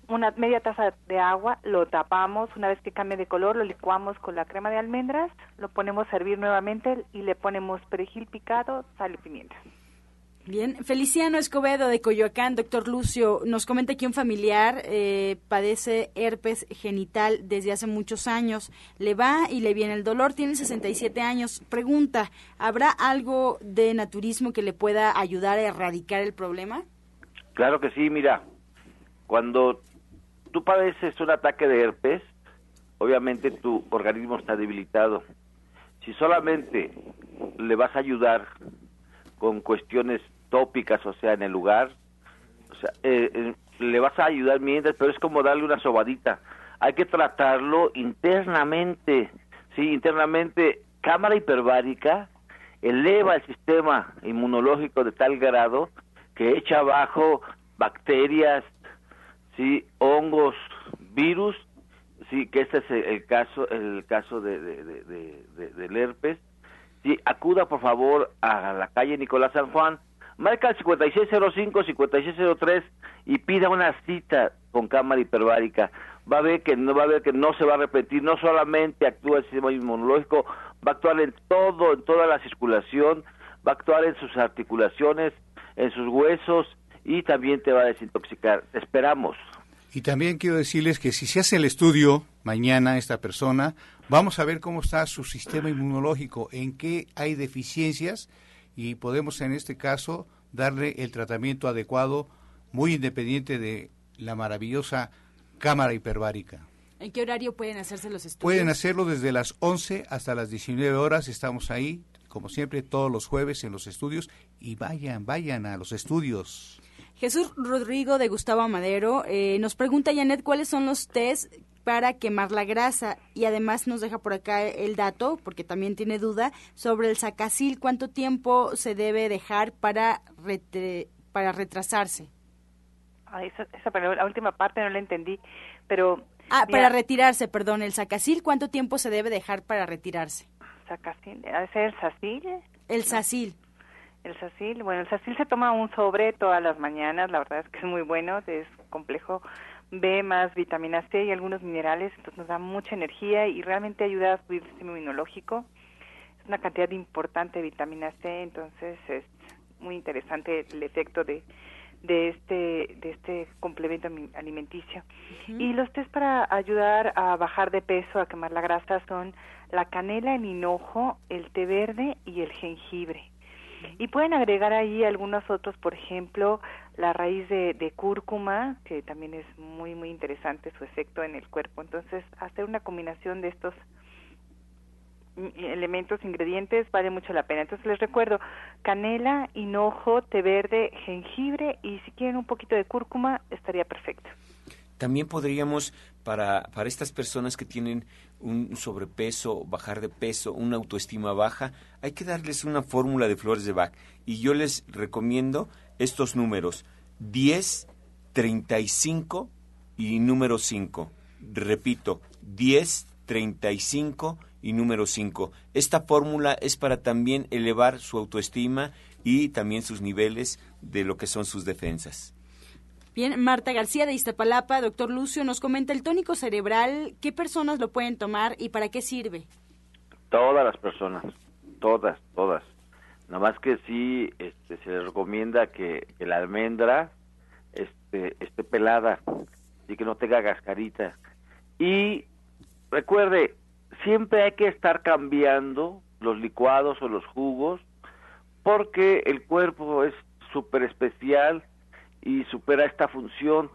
una media taza de agua, lo tapamos, una vez que cambie de color lo licuamos con la crema de almendras, lo ponemos a hervir nuevamente y le ponemos perejil picado, sal y pimienta. Bien, Feliciano Escobedo de Coyoacán, doctor Lucio, nos comenta que un familiar eh, padece herpes genital desde hace muchos años. Le va y le viene el dolor, tiene 67 años. Pregunta, ¿habrá algo de naturismo que le pueda ayudar a erradicar el problema? Claro que sí, mira, cuando tú padeces un ataque de herpes, obviamente tu organismo está debilitado. Si solamente le vas a ayudar con cuestiones tópicas, o sea, en el lugar. O sea, eh, eh, le vas a ayudar mientras, pero es como darle una sobadita. Hay que tratarlo internamente, sí, internamente. Cámara hiperbárica eleva el sistema inmunológico de tal grado que echa abajo bacterias, sí, hongos, virus, sí, que este es el caso, el caso de, del herpes. Sí, acuda por favor a la calle Nicolás San Juan, marca el 5605-5603 y pida una cita con cámara hiperbárica. Va a ver que no va a ver que no se va a repetir, no solamente actúa el sistema inmunológico, va a actuar en todo, en toda la circulación, va a actuar en sus articulaciones, en sus huesos y también te va a desintoxicar. Esperamos. Y también quiero decirles que si se hace el estudio mañana esta persona, vamos a ver cómo está su sistema inmunológico, en qué hay deficiencias y podemos en este caso darle el tratamiento adecuado muy independiente de la maravillosa cámara hiperbárica. ¿En qué horario pueden hacerse los estudios? Pueden hacerlo desde las 11 hasta las 19 horas. Estamos ahí, como siempre, todos los jueves en los estudios. Y vayan, vayan a los estudios. Jesús Rodrigo de Gustavo Madero eh, nos pregunta, Janet, ¿cuáles son los test para quemar la grasa y además nos deja por acá el dato, porque también tiene duda, sobre el sacacil, cuánto tiempo se debe dejar para, para retrasarse. esa, la última parte no la entendí, pero... Ah, para retirarse, perdón, el sacacil, ¿cuánto tiempo se debe dejar para retirarse? Sacacil, ¿es el sacil? El sacil. El sacil, bueno, el sacil se toma un sobre todas las mañanas, la verdad es que es muy bueno, es complejo B más vitamina C y algunos minerales, entonces nos da mucha energía y realmente ayuda a subir el sistema inmunológico. Es una cantidad importante de vitamina C, entonces es muy interesante el efecto de, de este de este complemento alimenticio. Y los test para ayudar a bajar de peso, a quemar la grasa son la canela, el hinojo, el té verde y el jengibre. Y pueden agregar ahí algunos otros, por ejemplo, la raíz de, de, cúrcuma, que también es muy, muy interesante su efecto en el cuerpo. Entonces, hacer una combinación de estos elementos, ingredientes, vale mucho la pena. Entonces, les recuerdo, canela, hinojo, té verde, jengibre y si quieren un poquito de cúrcuma, estaría perfecto. También podríamos, para, para estas personas que tienen un sobrepeso, bajar de peso, una autoestima baja, hay que darles una fórmula de flores de Bach. Y yo les recomiendo estos números, 10, 35 y número 5. Repito, 10, 35 y número 5. Esta fórmula es para también elevar su autoestima y también sus niveles de lo que son sus defensas. Bien, Marta García de Iztapalapa, doctor Lucio, nos comenta el tónico cerebral, ¿qué personas lo pueden tomar y para qué sirve? Todas las personas, todas, todas. Nada más que sí este, se le recomienda que, la almendra este, esté pelada y que no tenga gascarita. Y recuerde, siempre hay que estar cambiando los licuados o los jugos porque el cuerpo es súper especial y supera esta función.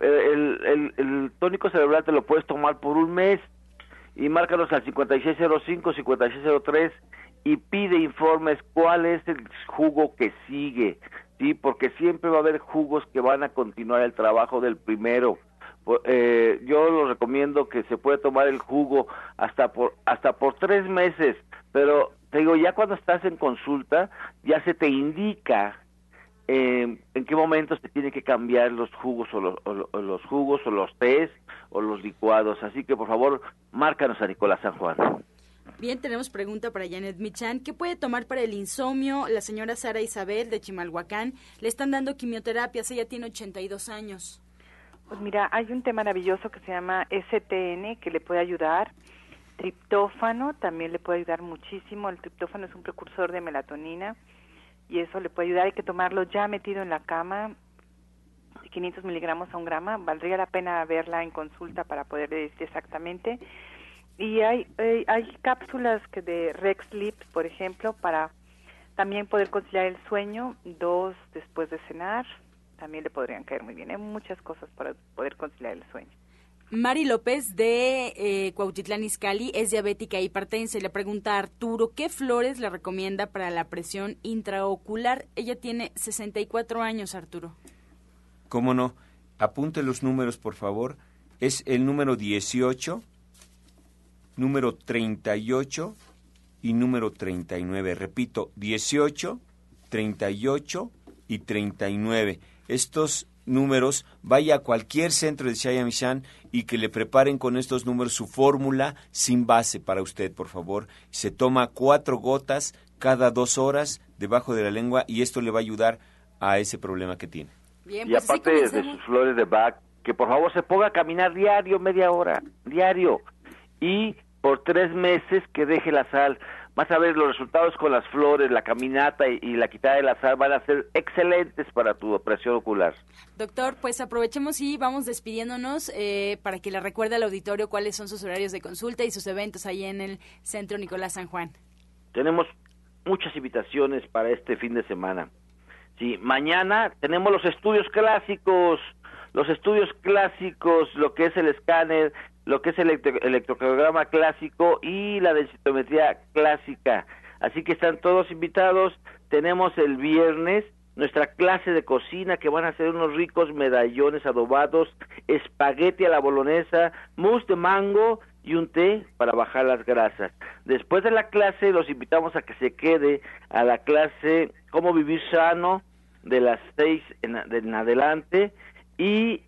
Eh, el, el, tónico cerebral te lo puedes tomar por un mes y márcalos al 5605, 5603 y pide informes cuál es el jugo que sigue. sí, porque siempre va a haber jugos que van a continuar el trabajo del primero. Eh, yo lo recomiendo que se puede tomar el jugo hasta por hasta por tres meses, pero te digo ya cuando estás en consulta ya se te indica eh, en qué momento se tiene que cambiar los jugos o los, los jugos o los tés o los licuados. Así que por favor, márcanos a Nicolás San Juan. Bien, tenemos pregunta para Janet Michan. ¿Qué puede tomar para el insomnio? La señora Sara Isabel de Chimalhuacán le están dando quimioterapias. Ella tiene 82 años. Pues mira, hay un té maravilloso que se llama STN que le puede ayudar. Triptófano también le puede ayudar muchísimo. El triptófano es un precursor de melatonina y eso le puede ayudar. Hay que tomarlo ya metido en la cama, 500 miligramos a un grama. Valdría la pena verla en consulta para poder decir exactamente. Y hay, hay, cápsulas que de Rex Sleep, por ejemplo, para también poder conciliar el sueño, dos después de cenar, también le podrían caer muy bien. Hay muchas cosas para poder conciliar el sueño. Mari López de eh, Cuautitlán Izcalli es diabética hipertensa y le pregunta a Arturo qué flores le recomienda para la presión intraocular. Ella tiene 64 años, Arturo. ¿Cómo no? Apunte los números, por favor. Es el número 18, número 38 y número 39. Repito, 18, 38 y 39. Estos números, vaya a cualquier centro de Shaya y que le preparen con estos números su fórmula sin base para usted, por favor. Se toma cuatro gotas cada dos horas debajo de la lengua y esto le va a ayudar a ese problema que tiene. y pues aparte de sus flores de Bach, que por favor se ponga a caminar diario, media hora, diario. Y por tres meses que deje la sal vas a ver los resultados con las flores, la caminata y, la quitada de la sal van a ser excelentes para tu presión ocular. Doctor, pues aprovechemos y vamos despidiéndonos eh, para que le recuerde al auditorio cuáles son sus horarios de consulta y sus eventos ahí en el Centro Nicolás San Juan. Tenemos muchas invitaciones para este fin de semana. Sí, mañana tenemos los estudios clásicos, los estudios clásicos, lo que es el escáner, lo que es el electrocardiograma clásico y la densitometría clásica. Así que están todos invitados. Tenemos el viernes nuestra clase de cocina que van a ser unos ricos medallones adobados, espagueti a la bolonesa, mousse de mango y un té para bajar las grasas. Después de la clase los invitamos a que se quede a la clase cómo vivir sano de las seis en adelante y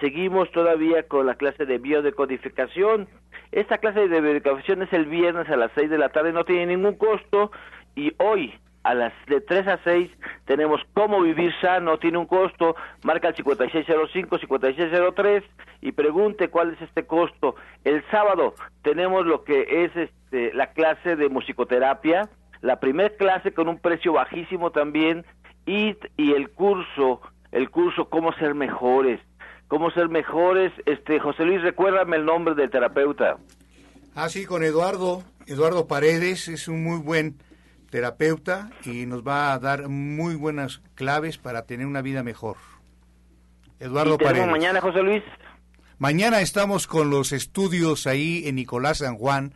seguimos todavía con la clase de biodecodificación. Esta clase de biodecodificación es el viernes a las 6 de la tarde, no tiene ningún costo y hoy a las de 3 a 6 tenemos cómo vivir sano, tiene un costo, marca el 5605, 5603 y pregunte cuál es este costo. El sábado tenemos lo que es este, la clase de musicoterapia, la primera clase con un precio bajísimo también y, y el curso, el curso cómo ser mejores cómo ser mejores. Este, José Luis, recuérdame el nombre del terapeuta. Ah, sí, con Eduardo. Eduardo Paredes es un muy buen terapeuta y nos va a dar muy buenas claves para tener una vida mejor. Eduardo Paredes. mañana, José Luis? Mañana estamos con los estudios ahí en Nicolás San Juan.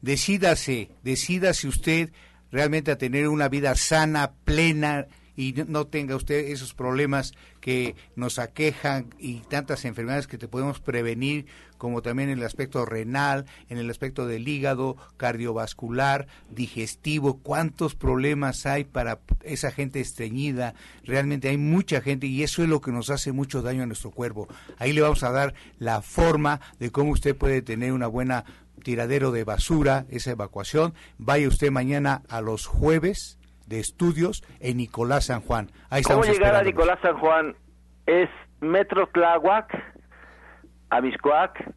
Decídase, decídase usted realmente a tener una vida sana, plena, y no tenga usted esos problemas que nos aquejan y tantas enfermedades que te podemos prevenir, como también en el aspecto renal, en el aspecto del hígado, cardiovascular, digestivo, cuántos problemas hay para esa gente estreñida, realmente hay mucha gente y eso es lo que nos hace mucho daño a nuestro cuerpo. Ahí le vamos a dar la forma de cómo usted puede tener una buena tiradero de basura, esa evacuación. Vaya usted mañana a los jueves de estudios en Nicolás San Juan. Ahí ¿Cómo llegar a Nicolás San Juan? Es Metro Tláhuac, a Miscoac,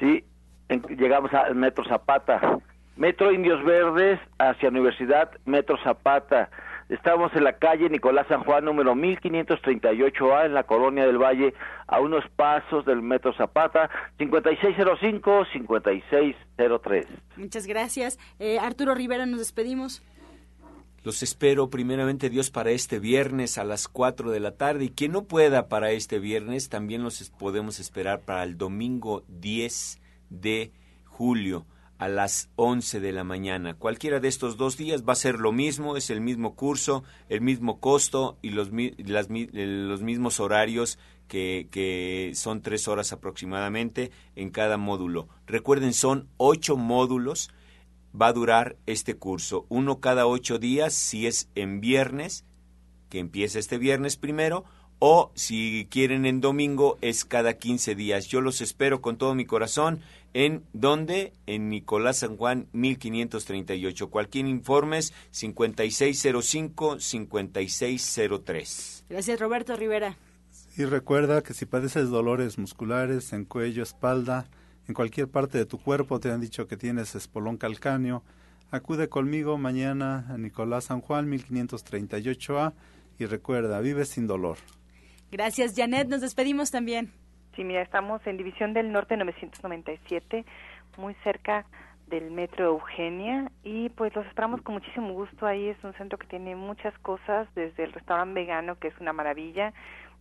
¿sí? llegamos al Metro Zapata. Metro Indios Verdes hacia Universidad Metro Zapata. Estamos en la calle Nicolás San Juan número 1538A en la Colonia del Valle, a unos pasos del Metro Zapata, 5605-5603. Muchas gracias. Eh, Arturo Rivera, nos despedimos. Los espero primeramente Dios para este viernes a las 4 de la tarde y quien no pueda para este viernes también los podemos esperar para el domingo 10 de julio a las 11 de la mañana. Cualquiera de estos dos días va a ser lo mismo, es el mismo curso, el mismo costo y los, las, los mismos horarios que, que, son tres horas aproximadamente en cada módulo. Recuerden, son ocho módulos, va a durar este curso, uno cada ocho días si es en viernes, que empieza este viernes primero, o si quieren en domingo es cada 15 días. Yo los espero con todo mi corazón. ¿En dónde? En Nicolás San Juan 1538. Cualquier informes 5605-5603. Gracias Roberto Rivera. Y recuerda que si padeces dolores musculares en cuello, espalda, en cualquier parte de tu cuerpo, te han dicho que tienes espolón calcáneo, acude conmigo mañana a Nicolás San Juan 1538A y recuerda, vive sin dolor. Gracias, Janet. Nos despedimos también. Sí, mira, estamos en División del Norte 997, muy cerca del Metro Eugenia y pues los esperamos con muchísimo gusto. Ahí es un centro que tiene muchas cosas, desde el restaurante vegano, que es una maravilla,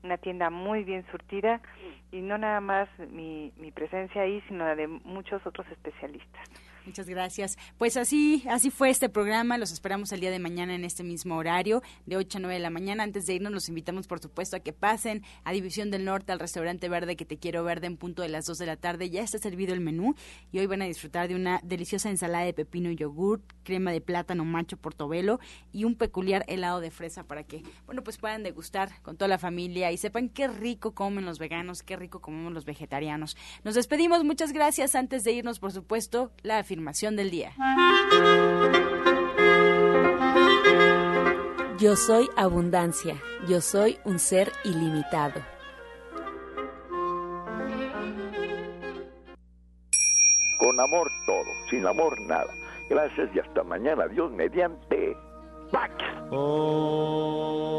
una tienda muy bien surtida y no nada más mi, mi presencia ahí, sino la de muchos otros especialistas. Muchas gracias. Pues así, así fue este programa. Los esperamos el día de mañana en este mismo horario, de 8 a 9 de la mañana. Antes de irnos, los invitamos, por supuesto, a que pasen a División del Norte, al restaurante verde que te quiero verde en punto de las 2 de la tarde. Ya está servido el menú y hoy van a disfrutar de una deliciosa ensalada de pepino y yogur, crema de plátano macho portobelo y un peculiar helado de fresa para que, bueno, pues puedan degustar con toda la familia y sepan qué rico comen los veganos, qué rico comemos los vegetarianos. Nos despedimos. Muchas gracias. Antes de irnos, por supuesto, la afirmación del día. Yo soy abundancia, yo soy un ser ilimitado. Con amor todo, sin amor nada. Gracias y hasta mañana. Dios mediante. Pax. Oh.